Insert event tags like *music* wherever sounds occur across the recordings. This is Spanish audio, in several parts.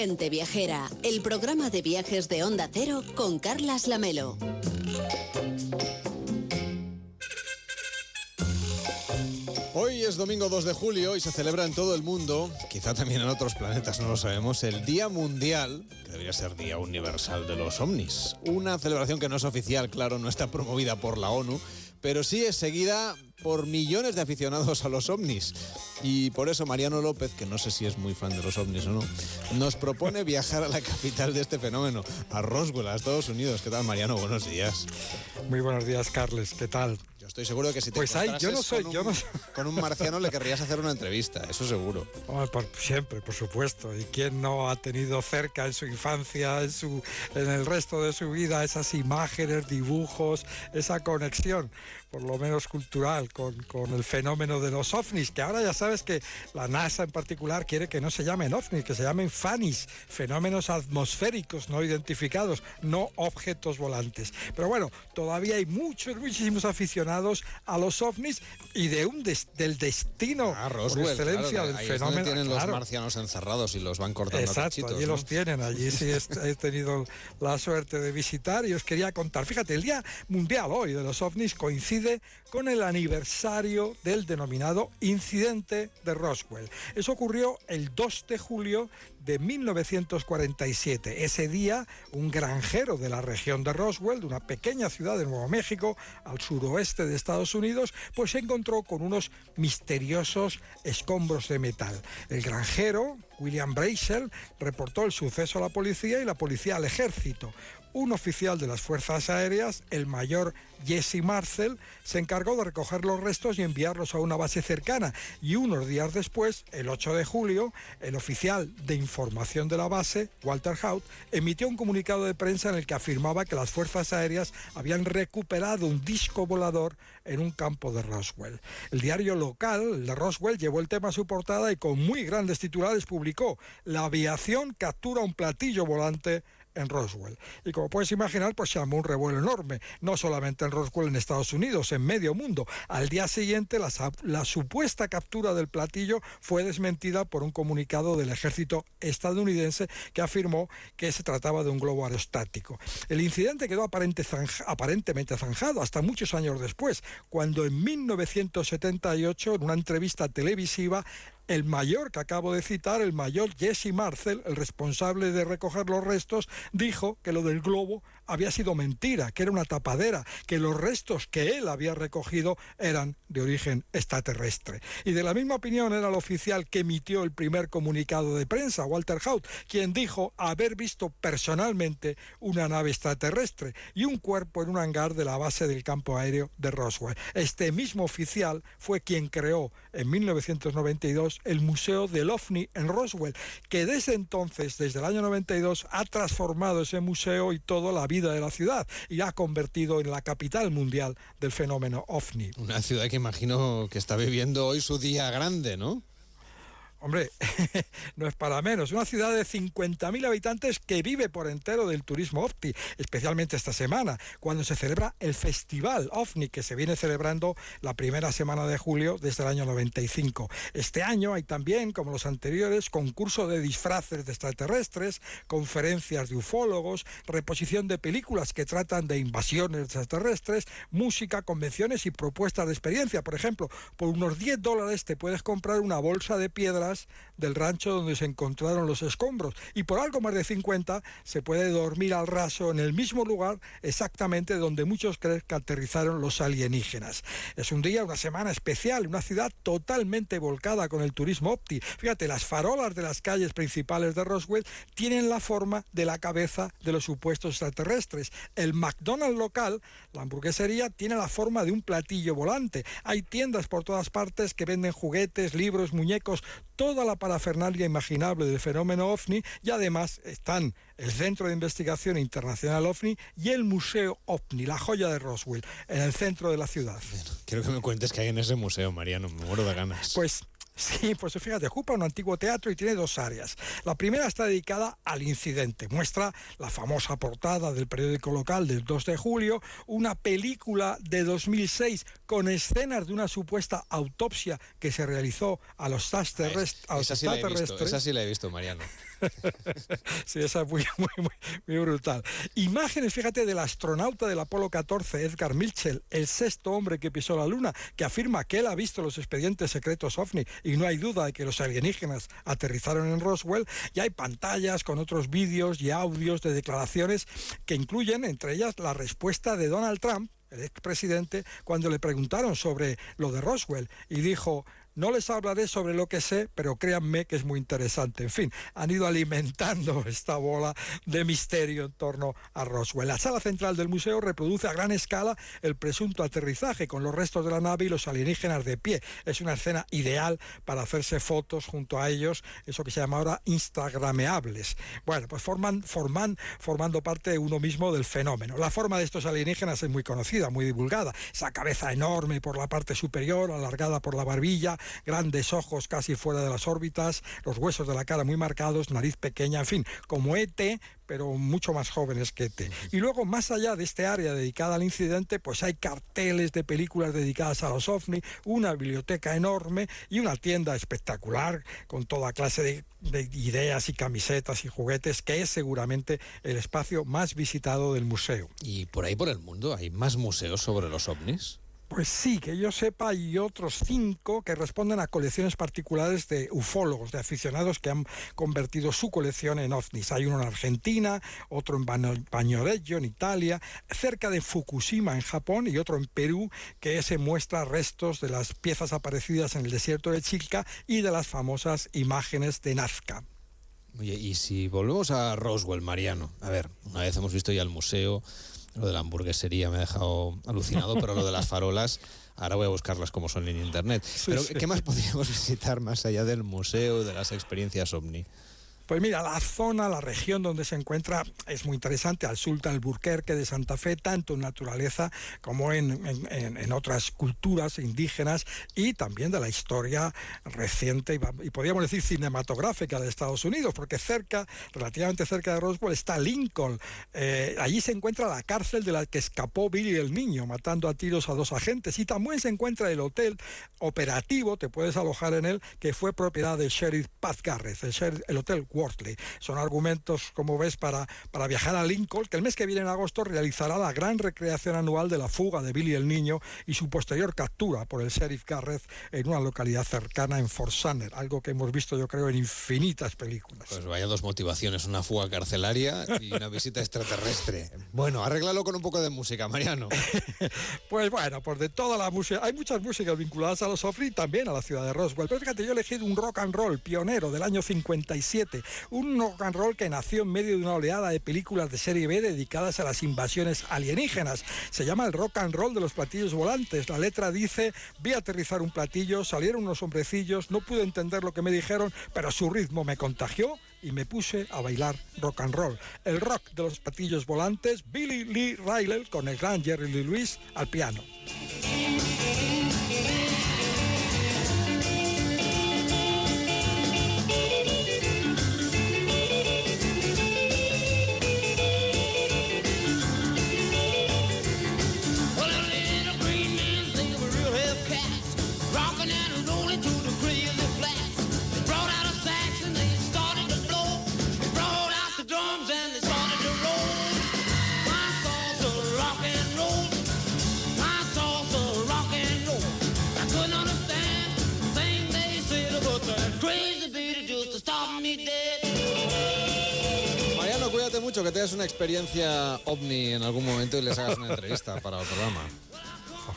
Gente Viajera, el programa de viajes de Onda Cero con Carlas Lamelo. Hoy es domingo 2 de julio y se celebra en todo el mundo, quizá también en otros planetas, no lo sabemos, el Día Mundial, que debería ser Día Universal de los OVNIs. Una celebración que no es oficial, claro, no está promovida por la ONU, pero sí es seguida por millones de aficionados a los ovnis. Y por eso Mariano López, que no sé si es muy fan de los ovnis o no, nos propone viajar a la capital de este fenómeno, a Roswell, a Estados Unidos. ¿Qué tal, Mariano? Buenos días. Muy buenos días, Carles. ¿Qué tal? Yo estoy seguro de que si te Pues ahí, yo no soy, con, yo un, no *laughs* con un marciano le querrías hacer una entrevista, eso seguro. Oh, por, siempre, por supuesto. ¿Y quién no ha tenido cerca en su infancia, en, su, en el resto de su vida, esas imágenes, dibujos, esa conexión, por lo menos cultural, con, con el fenómeno de los ovnis? Que ahora ya sabes que la NASA en particular quiere que no se llamen ovnis, que se llamen FANIS, fenómenos atmosféricos no identificados, no objetos volantes. Pero bueno, todavía hay muchos, muchísimos aficionados a los ovnis y de un des, del destino Ah, por Roswell, excelencia claro, del ahí es donde fenómeno. tienen claro. los marcianos encerrados y los van cortando Exacto, cachitos, allí ¿no? los tienen, allí sí es- *laughs* he tenido la suerte de visitar y os quería contar. Fíjate, el Día Mundial hoy de los OVNIs coincide con el aniversario del denominado incidente de Roswell. Eso ocurrió el 2 de julio de 1947. Ese día, un granjero de la región de Roswell, de una pequeña ciudad de Nuevo México, al suroeste de Estados Unidos, pues se encontró con unos misteriosos escombros de metal. El granjero, William Brazel, reportó el suceso a la policía y la policía al ejército. Un oficial de las Fuerzas Aéreas, el mayor Jesse Marcel, se encargó de recoger los restos y enviarlos a una base cercana. Y unos días después, el 8 de julio, el oficial de información de la base, Walter Haut, emitió un comunicado de prensa en el que afirmaba que las Fuerzas Aéreas habían recuperado un disco volador en un campo de Roswell. El diario local, de Roswell, llevó el tema a su portada y con muy grandes titulares publicó La aviación captura un platillo volante en Roswell. Y como puedes imaginar, pues se armó un revuelo enorme, no solamente en Roswell en Estados Unidos, en medio mundo. Al día siguiente, la, la supuesta captura del platillo fue desmentida por un comunicado del ejército estadounidense que afirmó que se trataba de un globo aerostático. El incidente quedó aparente aparentemente zanjado hasta muchos años después, cuando en 1978, en una entrevista televisiva, el mayor que acabo de citar, el mayor Jesse Marcel, el responsable de recoger los restos, dijo que lo del globo había sido mentira, que era una tapadera, que los restos que él había recogido eran de origen extraterrestre. Y de la misma opinión era el oficial que emitió el primer comunicado de prensa, Walter Haut, quien dijo haber visto personalmente una nave extraterrestre y un cuerpo en un hangar de la base del campo aéreo de Roswell. Este mismo oficial fue quien creó en 1992 el Museo del OVNI en Roswell, que desde entonces, desde el año 92, ha transformado ese museo y toda la vida de la ciudad y ha convertido en la capital mundial del fenómeno OVNI. Una ciudad que imagino que está viviendo hoy su día grande, ¿no? Hombre, *laughs* no es para menos. Una ciudad de 50.000 habitantes que vive por entero del turismo OVNI, especialmente esta semana, cuando se celebra el Festival OVNI, que se viene celebrando la primera semana de julio desde el año 95. Este año hay también, como los anteriores, concurso de disfraces de extraterrestres, conferencias de ufólogos, reposición de películas que tratan de invasiones extraterrestres, música, convenciones y propuestas de experiencia. Por ejemplo, por unos 10 dólares te puedes comprar una bolsa de del rancho donde se encontraron los escombros y por algo más de 50 se puede dormir al raso en el mismo lugar exactamente donde muchos creen que aterrizaron los alienígenas. Es un día, una semana especial, una ciudad totalmente volcada con el turismo opti. Fíjate, las farolas de las calles principales de Roswell tienen la forma de la cabeza de los supuestos extraterrestres. El McDonald's local, la hamburguesería, tiene la forma de un platillo volante. Hay tiendas por todas partes que venden juguetes, libros, muñecos, toda la parafernalia imaginable del fenómeno OVNI y además están el Centro de Investigación Internacional OVNI y el Museo OVNI, la joya de Roswell, en el centro de la ciudad. Quiero que me cuentes qué hay en ese museo, Mariano, me muero de ganas. Pues Sí, pues fíjate, ocupa un antiguo teatro y tiene dos áreas. La primera está dedicada al incidente. Muestra la famosa portada del periódico local del 2 de julio, una película de 2006 con escenas de una supuesta autopsia que se realizó a los extraterrestres. sí esa sí la he visto, Mariano. *laughs* sí, esa es muy, muy, brutal. Imágenes, fíjate, del astronauta del Apolo 14, Edgar Mitchell, el sexto hombre que pisó la Luna, que afirma que él ha visto los expedientes secretos OVNI y no hay duda de que los alienígenas aterrizaron en Roswell. Y hay pantallas con otros vídeos y audios de declaraciones que incluyen, entre ellas, la respuesta de Donald Trump el expresidente, cuando le preguntaron sobre lo de Roswell y dijo, no les hablaré sobre lo que sé, pero créanme que es muy interesante. En fin, han ido alimentando *laughs* esta bola de misterio en torno a Roswell. La sala central del museo reproduce a gran escala el presunto aterrizaje con los restos de la nave y los alienígenas de pie. Es una escena ideal para hacerse fotos junto a ellos, eso que se llama ahora instagrameables. Bueno, pues forman, forman, formando parte uno mismo del fenómeno. La forma de estos alienígenas es muy conocida, muy divulgada. Esa cabeza enorme por la parte superior, alargada por la barbilla, grandes ojos casi fuera de las órbitas, los huesos de la cara muy marcados, nariz pequeña, en fin, como ET, pero mucho más jóvenes que ET. Y luego, más allá de este área dedicada al incidente, pues hay carteles de películas dedicadas a los ovni, una biblioteca enorme y una tienda espectacular con toda clase de, de ideas y camisetas y juguetes, que es seguramente el espacio más visitado del museo. ¿Y por ahí por el mundo hay más museos sobre los ovnis? Pues sí, que yo sepa, hay otros cinco que responden a colecciones particulares de ufólogos, de aficionados que han convertido su colección en ovnis. Hay uno en Argentina, otro en Bagnoregio, en Italia, cerca de Fukushima, en Japón, y otro en Perú, que se muestra restos de las piezas aparecidas en el desierto de Chilca y de las famosas imágenes de Nazca. Oye, y si volvemos a Roswell, Mariano, a ver, una vez hemos visto ya el museo, lo de la hamburguesería me ha dejado alucinado, pero lo de las farolas, ahora voy a buscarlas como son en internet. pero, ¿qué más podríamos *laughs* visitar más allá del museo, de las experiencias ovni? Pues mira, la zona, la región donde se encuentra es muy interesante, al sur del Burquerque de Santa Fe, tanto en naturaleza como en, otras culturas indígenas y también de la historia reciente y, podríamos decir cinematográfica de Estados Unidos, porque cerca, relativamente cerca de Roswell, está Lincoln. Eh, allí se encuentra la cárcel de la que escapó Billy el Niño, matando a tiros a dos agentes. Y también se encuentra el hotel operativo, te puedes alojar en él, que fue propiedad del sheriff Pat Garrett, el, el hotel Wortley. Son argumentos, como ves, para, para viajar a Lincoln, que el mes que viene en agosto realizará la gran recreación anual de la fuga de Billy el Niño y su posterior captura por el sheriff Garrett en una localidad cercana en Fort Sumner, algo que hemos visto yo creo en infinitas películas. Pues vaya dos motivaciones, una fuga carcelaria y una visita extraterrestre. Bueno, arréglalo con un poco de música, Mariano. *laughs* pues bueno, pues de toda la música, hay muchas músicas vinculadas a los OVNI y también a la ciudad de Roswell, pero fíjate, yo he elegido un rock and roll pionero del año 57, un rock and roll que nació en medio de una oleada de películas de serie B dedicadas a las invasiones alienígenas. Se llama el rock and roll de los platillos volantes. La letra dice, vi aterrizar un platillo, salieron unos hombrecillos, no pude entender lo que me dijeron, pero su ritmo me contagió y me puse a bailar rock and roll. El rock de los platillos volantes, Billy Lee Riley con el gran Jerry Lee Lewis al piano. Que tengas una experiencia ovni en algún momento y les hagas una entrevista para el programa.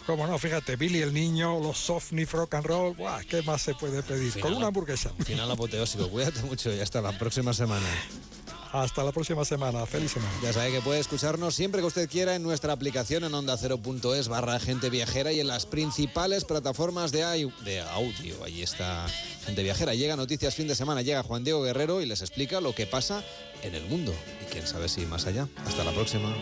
Cómo no, fíjate, Billy el niño, los ovni, rock and roll, ¿qué más se puede pedir? Con una hamburguesa. Final apoteósico, cuídate mucho y hasta la próxima semana. Hasta la próxima semana. Feliz semana. Ya sabe que puede escucharnos siempre que usted quiera en nuestra aplicación en onda ondacero.es barra gente viajera y en las principales plataformas de, de audio. Ahí está gente viajera. Llega Noticias fin de semana, llega Juan Diego Guerrero y les explica lo que pasa en el mundo. Y quién sabe si más allá. Hasta la próxima.